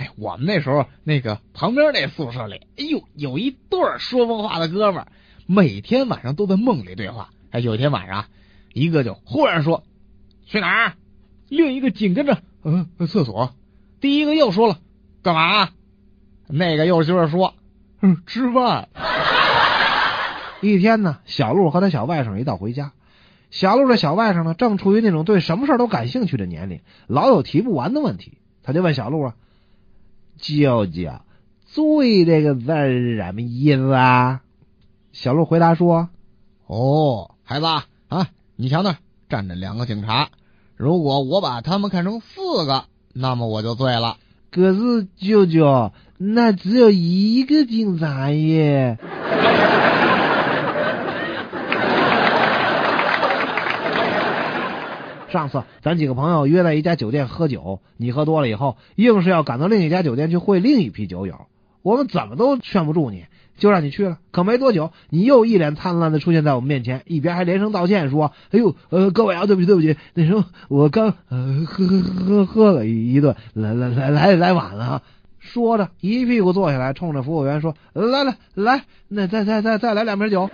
哎，我们那时候那个旁边那宿舍里，哎呦，有一对说梦话的哥们，每天晚上都在梦里对话。哎，有一天晚上，一个就忽然说去哪儿，另一个紧跟着嗯厕所，第一个又说了干嘛，那个又接着说嗯吃饭。一天呢，小鹿和他小外甥一道回家，小鹿的小外甥呢正处于那种对什么事都感兴趣的年龄，老有提不完的问题，他就问小鹿啊：“舅舅，醉这个字是什么意思啊？”小鹿回答说：“哦，孩子啊，你瞧那站着两个警察，如果我把他们看成四个，那么我就醉了。可是舅舅，那只有一个警察耶。”上次咱几个朋友约在一家酒店喝酒，你喝多了以后，硬是要赶到另一家酒店去会另一批酒友。我们怎么都劝不住你，就让你去了。可没多久，你又一脸灿烂的出现在我们面前，一边还连声道歉说：“哎呦，呃，各位啊，对不起，对不起，那时候我刚呃喝喝喝喝了一顿，来来来来来晚了。”说着一屁股坐下来，冲着服务员说：“来来来，那再再再再来两瓶酒。”